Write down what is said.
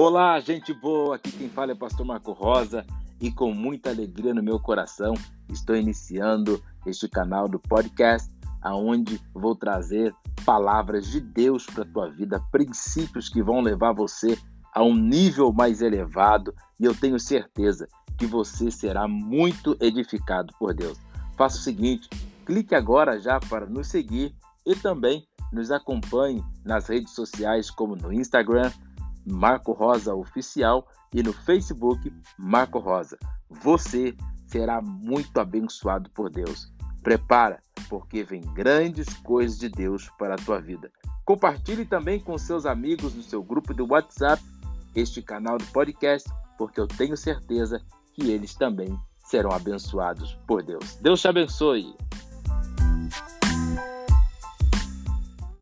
Olá, gente boa! Aqui quem fala é o Pastor Marco Rosa e com muita alegria no meu coração estou iniciando este canal do podcast, aonde vou trazer palavras de Deus para a tua vida, princípios que vão levar você a um nível mais elevado e eu tenho certeza que você será muito edificado por Deus. Faça o seguinte, clique agora já para nos seguir e também nos acompanhe nas redes sociais como no Instagram, Marco Rosa Oficial e no Facebook Marco Rosa. Você será muito abençoado por Deus. Prepara, porque vem grandes coisas de Deus para a tua vida. Compartilhe também com seus amigos no seu grupo do WhatsApp este canal do podcast, porque eu tenho certeza que eles também serão abençoados por Deus. Deus te abençoe.